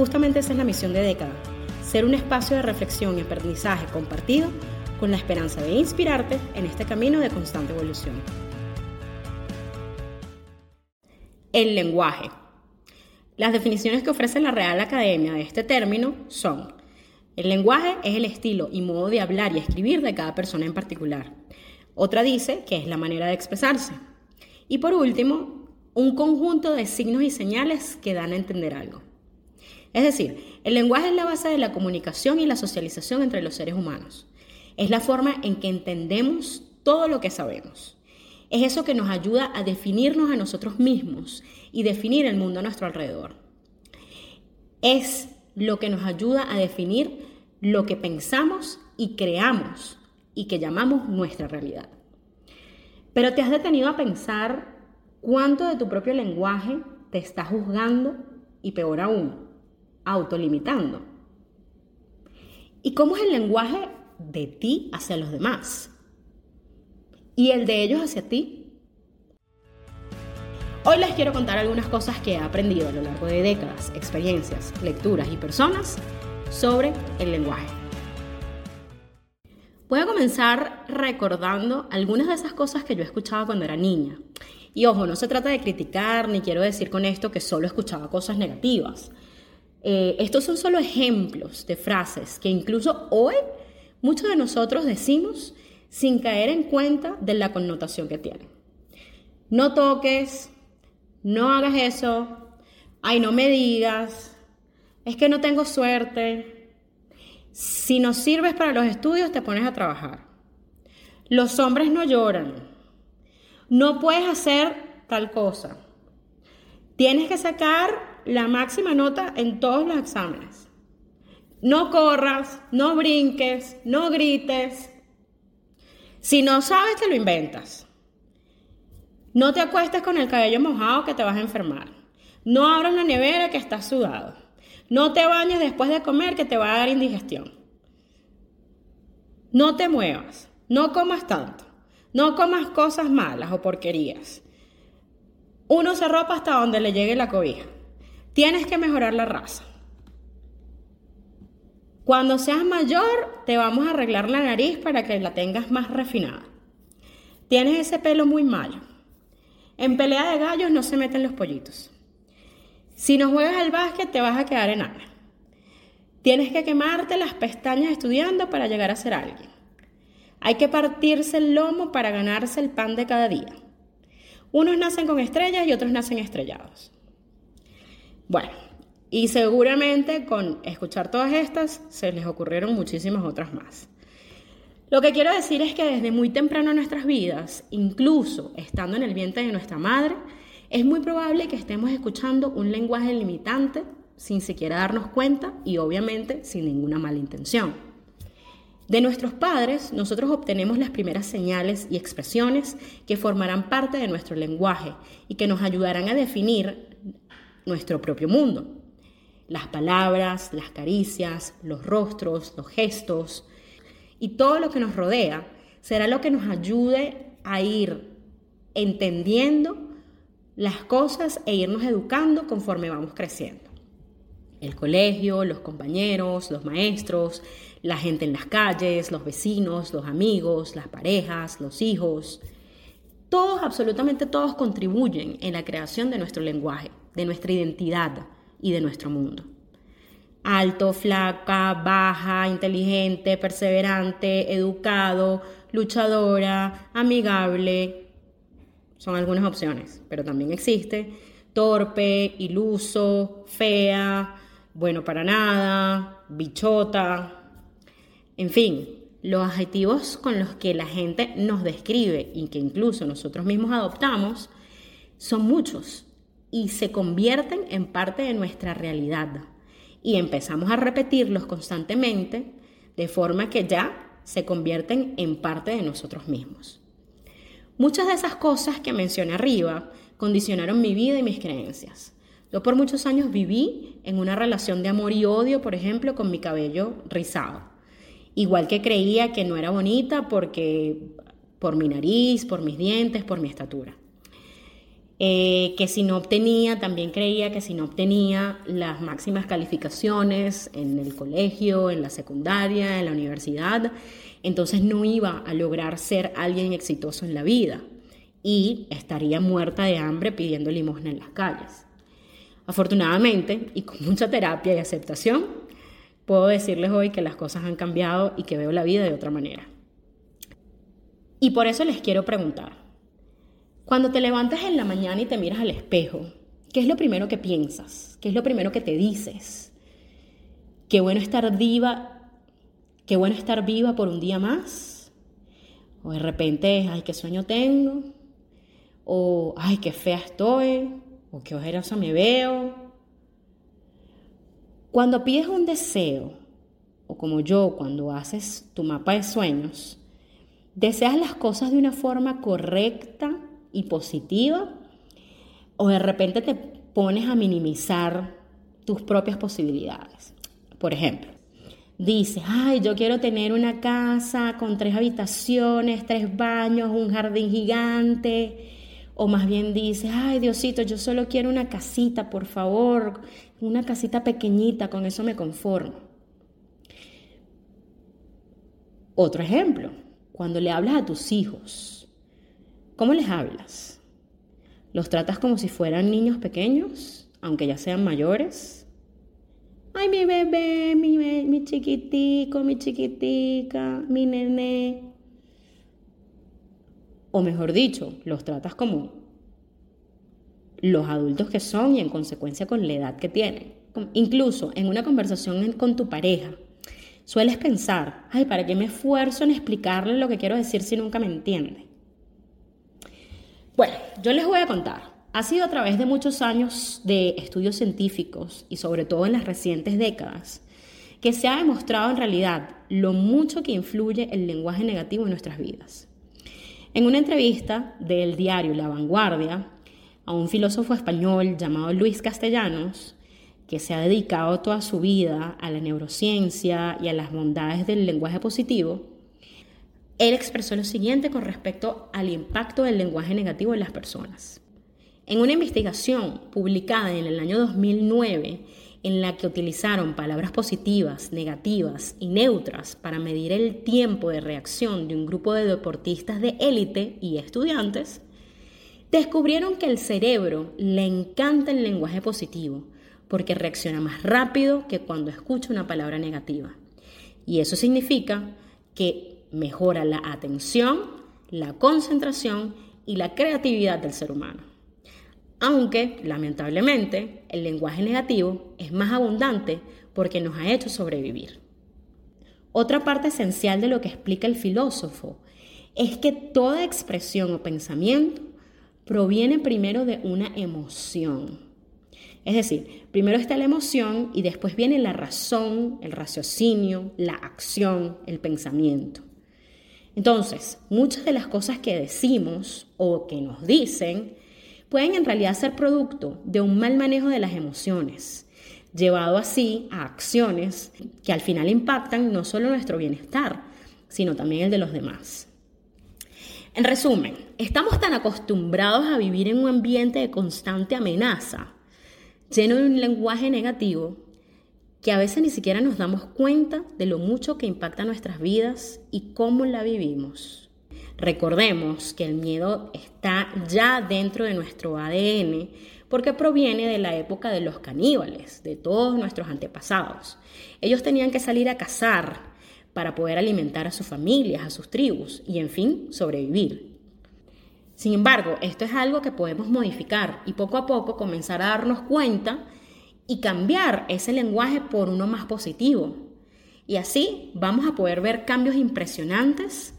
Justamente esa es la misión de Década, ser un espacio de reflexión y aprendizaje compartido con la esperanza de inspirarte en este camino de constante evolución. El lenguaje. Las definiciones que ofrece la Real Academia de este término son, el lenguaje es el estilo y modo de hablar y escribir de cada persona en particular. Otra dice que es la manera de expresarse. Y por último, un conjunto de signos y señales que dan a entender algo. Es decir, el lenguaje es la base de la comunicación y la socialización entre los seres humanos. Es la forma en que entendemos todo lo que sabemos. Es eso que nos ayuda a definirnos a nosotros mismos y definir el mundo a nuestro alrededor. Es lo que nos ayuda a definir lo que pensamos y creamos y que llamamos nuestra realidad. Pero te has detenido a pensar cuánto de tu propio lenguaje te está juzgando y peor aún, autolimitando. ¿Y cómo es el lenguaje de ti hacia los demás? ¿Y el de ellos hacia ti? Hoy les quiero contar algunas cosas que he aprendido a lo largo de décadas, experiencias, lecturas y personas sobre el lenguaje. Voy a comenzar recordando algunas de esas cosas que yo escuchaba cuando era niña. Y ojo, no se trata de criticar ni quiero decir con esto que solo escuchaba cosas negativas. Eh, estos son solo ejemplos de frases que incluso hoy muchos de nosotros decimos sin caer en cuenta de la connotación que tienen. No toques, no hagas eso, ay, no me digas, es que no tengo suerte. Si no sirves para los estudios, te pones a trabajar. Los hombres no lloran. No puedes hacer tal cosa. Tienes que sacar la máxima nota en todos los exámenes. No corras, no brinques, no grites. Si no sabes, te lo inventas. No te acuestes con el cabello mojado que te vas a enfermar. No abras la nevera que estás sudado. No te bañes después de comer que te va a dar indigestión. No te muevas. No comas tanto. No comas cosas malas o porquerías. Uno se ropa hasta donde le llegue la cobija. Tienes que mejorar la raza. Cuando seas mayor, te vamos a arreglar la nariz para que la tengas más refinada. Tienes ese pelo muy malo. En pelea de gallos no se meten los pollitos. Si no juegas al básquet, te vas a quedar enana. Tienes que quemarte las pestañas estudiando para llegar a ser alguien. Hay que partirse el lomo para ganarse el pan de cada día. Unos nacen con estrellas y otros nacen estrellados. Bueno, y seguramente con escuchar todas estas se les ocurrieron muchísimas otras más. Lo que quiero decir es que desde muy temprano en nuestras vidas, incluso estando en el vientre de nuestra madre, es muy probable que estemos escuchando un lenguaje limitante sin siquiera darnos cuenta y obviamente sin ninguna mala intención. De nuestros padres, nosotros obtenemos las primeras señales y expresiones que formarán parte de nuestro lenguaje y que nos ayudarán a definir nuestro propio mundo. Las palabras, las caricias, los rostros, los gestos y todo lo que nos rodea será lo que nos ayude a ir entendiendo las cosas e irnos educando conforme vamos creciendo. El colegio, los compañeros, los maestros, la gente en las calles, los vecinos, los amigos, las parejas, los hijos, todos, absolutamente todos contribuyen en la creación de nuestro lenguaje de nuestra identidad y de nuestro mundo. Alto, flaca, baja, inteligente, perseverante, educado, luchadora, amigable. Son algunas opciones, pero también existe torpe, iluso, fea, bueno para nada, bichota. En fin, los adjetivos con los que la gente nos describe y que incluso nosotros mismos adoptamos son muchos y se convierten en parte de nuestra realidad. y empezamos a repetirlos constantemente de forma que ya se convierten en parte de nosotros mismos. Muchas de esas cosas que mencioné arriba condicionaron mi vida y mis creencias. Yo por muchos años viví en una relación de amor y odio, por ejemplo, con mi cabello rizado. Igual que creía que no era bonita porque por mi nariz, por mis dientes, por mi estatura. Eh, que si no obtenía, también creía que si no obtenía las máximas calificaciones en el colegio, en la secundaria, en la universidad, entonces no iba a lograr ser alguien exitoso en la vida y estaría muerta de hambre pidiendo limosna en las calles. Afortunadamente, y con mucha terapia y aceptación, puedo decirles hoy que las cosas han cambiado y que veo la vida de otra manera. Y por eso les quiero preguntar, cuando te levantas en la mañana y te miras al espejo, ¿qué es lo primero que piensas? ¿Qué es lo primero que te dices? Qué bueno estar viva, qué bueno estar viva por un día más. O de repente, ay, qué sueño tengo. O ay, qué fea estoy. O qué ojerosa me veo. Cuando pides un deseo, o como yo, cuando haces tu mapa de sueños, deseas las cosas de una forma correcta y positiva o de repente te pones a minimizar tus propias posibilidades. Por ejemplo, dices, ay, yo quiero tener una casa con tres habitaciones, tres baños, un jardín gigante. O más bien dices, ay, Diosito, yo solo quiero una casita, por favor, una casita pequeñita, con eso me conformo. Otro ejemplo, cuando le hablas a tus hijos, ¿Cómo les hablas? ¿Los tratas como si fueran niños pequeños, aunque ya sean mayores? Ay, mi bebé, mi, mi chiquitico, mi chiquitica, mi nené. O mejor dicho, los tratas como los adultos que son y en consecuencia con la edad que tienen. Incluso en una conversación con tu pareja, sueles pensar, ay, ¿para qué me esfuerzo en explicarle lo que quiero decir si nunca me entiende? Bueno, yo les voy a contar. Ha sido a través de muchos años de estudios científicos y sobre todo en las recientes décadas que se ha demostrado en realidad lo mucho que influye el lenguaje negativo en nuestras vidas. En una entrevista del diario La Vanguardia a un filósofo español llamado Luis Castellanos, que se ha dedicado toda su vida a la neurociencia y a las bondades del lenguaje positivo, él expresó lo siguiente con respecto al impacto del lenguaje negativo en las personas. En una investigación publicada en el año 2009, en la que utilizaron palabras positivas, negativas y neutras para medir el tiempo de reacción de un grupo de deportistas de élite y estudiantes, descubrieron que el cerebro le encanta el lenguaje positivo porque reacciona más rápido que cuando escucha una palabra negativa. Y eso significa que mejora la atención, la concentración y la creatividad del ser humano. Aunque, lamentablemente, el lenguaje negativo es más abundante porque nos ha hecho sobrevivir. Otra parte esencial de lo que explica el filósofo es que toda expresión o pensamiento proviene primero de una emoción. Es decir, primero está la emoción y después viene la razón, el raciocinio, la acción, el pensamiento. Entonces, muchas de las cosas que decimos o que nos dicen pueden en realidad ser producto de un mal manejo de las emociones, llevado así a acciones que al final impactan no solo nuestro bienestar, sino también el de los demás. En resumen, estamos tan acostumbrados a vivir en un ambiente de constante amenaza, lleno de un lenguaje negativo, que a veces ni siquiera nos damos cuenta de lo mucho que impacta nuestras vidas y cómo la vivimos. Recordemos que el miedo está ya dentro de nuestro ADN porque proviene de la época de los caníbales, de todos nuestros antepasados. Ellos tenían que salir a cazar para poder alimentar a sus familias, a sus tribus y, en fin, sobrevivir. Sin embargo, esto es algo que podemos modificar y poco a poco comenzar a darnos cuenta y cambiar ese lenguaje por uno más positivo. Y así vamos a poder ver cambios impresionantes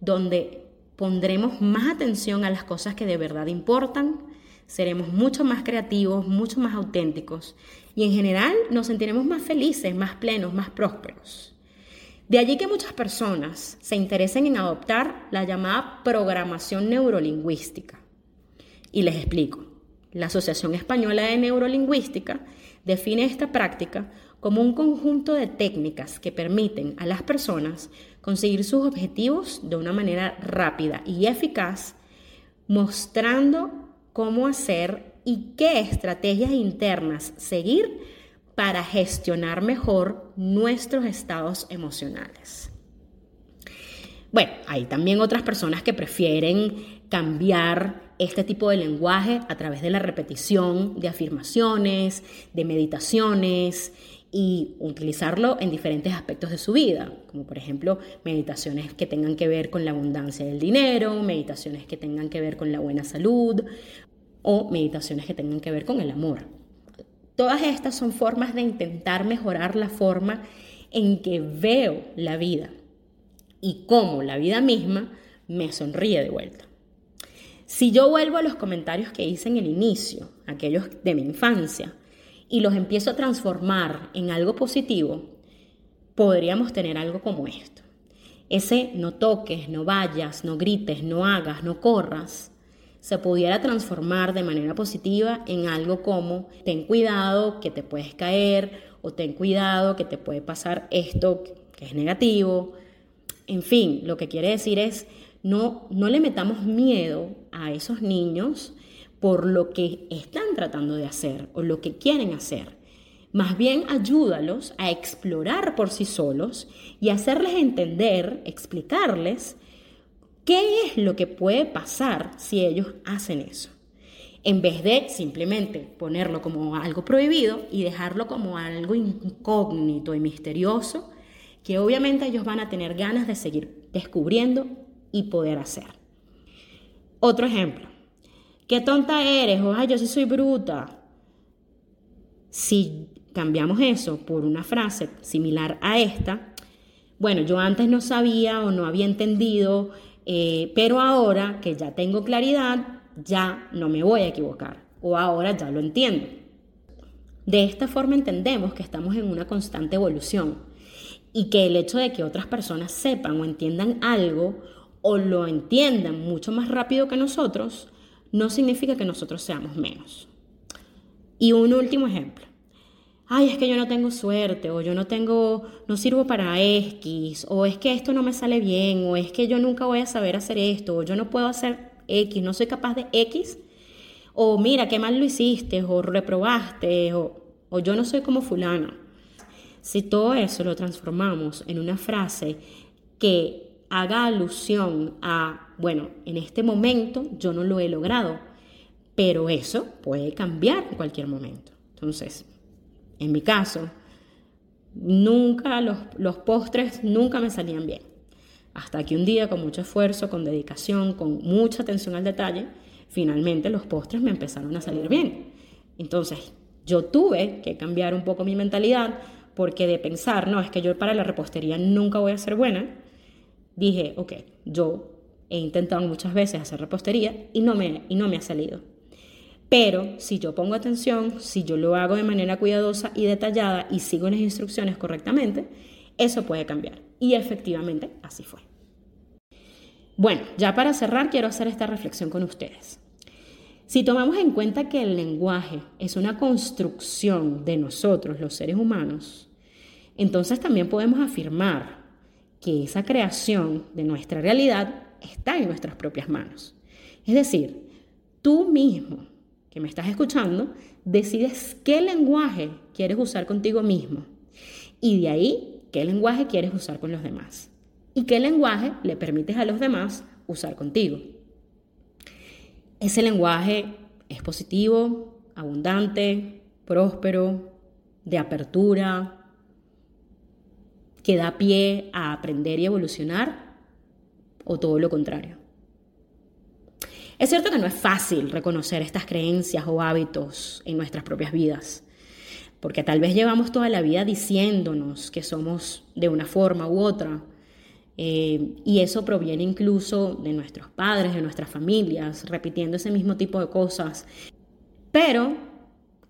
donde pondremos más atención a las cosas que de verdad importan, seremos mucho más creativos, mucho más auténticos y en general nos sentiremos más felices, más plenos, más prósperos. De allí que muchas personas se interesen en adoptar la llamada programación neurolingüística. Y les explico. La Asociación Española de Neurolingüística define esta práctica como un conjunto de técnicas que permiten a las personas conseguir sus objetivos de una manera rápida y eficaz, mostrando cómo hacer y qué estrategias internas seguir para gestionar mejor nuestros estados emocionales. Bueno, hay también otras personas que prefieren cambiar este tipo de lenguaje a través de la repetición de afirmaciones, de meditaciones y utilizarlo en diferentes aspectos de su vida, como por ejemplo meditaciones que tengan que ver con la abundancia del dinero, meditaciones que tengan que ver con la buena salud o meditaciones que tengan que ver con el amor. Todas estas son formas de intentar mejorar la forma en que veo la vida y cómo la vida misma me sonríe de vuelta. Si yo vuelvo a los comentarios que hice en el inicio, aquellos de mi infancia, y los empiezo a transformar en algo positivo, podríamos tener algo como esto. Ese no toques, no vayas, no grites, no hagas, no corras, se pudiera transformar de manera positiva en algo como ten cuidado que te puedes caer o ten cuidado que te puede pasar esto que es negativo. En fin, lo que quiere decir es no, no le metamos miedo a esos niños por lo que están tratando de hacer o lo que quieren hacer. Más bien ayúdalos a explorar por sí solos y hacerles entender, explicarles qué es lo que puede pasar si ellos hacen eso. En vez de simplemente ponerlo como algo prohibido y dejarlo como algo incógnito y misterioso, que obviamente ellos van a tener ganas de seguir descubriendo y poder hacer. Otro ejemplo, qué tonta eres, o yo sí soy bruta. Si cambiamos eso por una frase similar a esta, bueno, yo antes no sabía o no había entendido, eh, pero ahora que ya tengo claridad, ya no me voy a equivocar, o ahora ya lo entiendo. De esta forma entendemos que estamos en una constante evolución y que el hecho de que otras personas sepan o entiendan algo o lo entiendan mucho más rápido que nosotros, no significa que nosotros seamos menos. Y un último ejemplo. Ay, es que yo no tengo suerte, o yo no tengo, no sirvo para X, o es que esto no me sale bien, o es que yo nunca voy a saber hacer esto, o yo no puedo hacer X, no soy capaz de X, o mira, qué mal lo hiciste, o reprobaste, o, o yo no soy como fulano. Si todo eso lo transformamos en una frase que haga alusión a, bueno, en este momento yo no lo he logrado, pero eso puede cambiar en cualquier momento. Entonces, en mi caso, nunca los, los postres nunca me salían bien. Hasta que un día, con mucho esfuerzo, con dedicación, con mucha atención al detalle, finalmente los postres me empezaron a salir bien. Entonces, yo tuve que cambiar un poco mi mentalidad porque de pensar, no, es que yo para la repostería nunca voy a ser buena, dije, ok, yo he intentado muchas veces hacer repostería y no me, y no me ha salido. Pero si yo pongo atención, si yo lo hago de manera cuidadosa y detallada y sigo las instrucciones correctamente, eso puede cambiar. Y efectivamente así fue. Bueno, ya para cerrar quiero hacer esta reflexión con ustedes. Si tomamos en cuenta que el lenguaje es una construcción de nosotros, los seres humanos, entonces también podemos afirmar que esa creación de nuestra realidad está en nuestras propias manos. Es decir, tú mismo que me estás escuchando, decides qué lenguaje quieres usar contigo mismo y de ahí qué lenguaje quieres usar con los demás y qué lenguaje le permites a los demás usar contigo. Ese lenguaje es positivo, abundante, próspero, de apertura, que da pie a aprender y evolucionar o todo lo contrario. Es cierto que no es fácil reconocer estas creencias o hábitos en nuestras propias vidas, porque tal vez llevamos toda la vida diciéndonos que somos de una forma u otra, eh, y eso proviene incluso de nuestros padres, de nuestras familias, repitiendo ese mismo tipo de cosas. Pero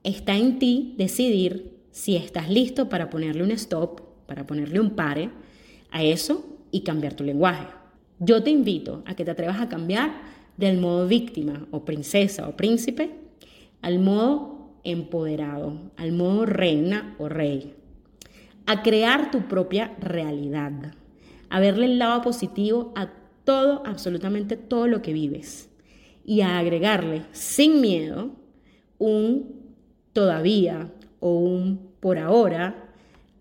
está en ti decidir si estás listo para ponerle un stop, para ponerle un pare a eso y cambiar tu lenguaje. Yo te invito a que te atrevas a cambiar del modo víctima o princesa o príncipe al modo empoderado, al modo reina o rey, a crear tu propia realidad, a verle el lado positivo a todo, absolutamente todo lo que vives y a agregarle sin miedo un todavía o un por ahora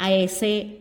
a ese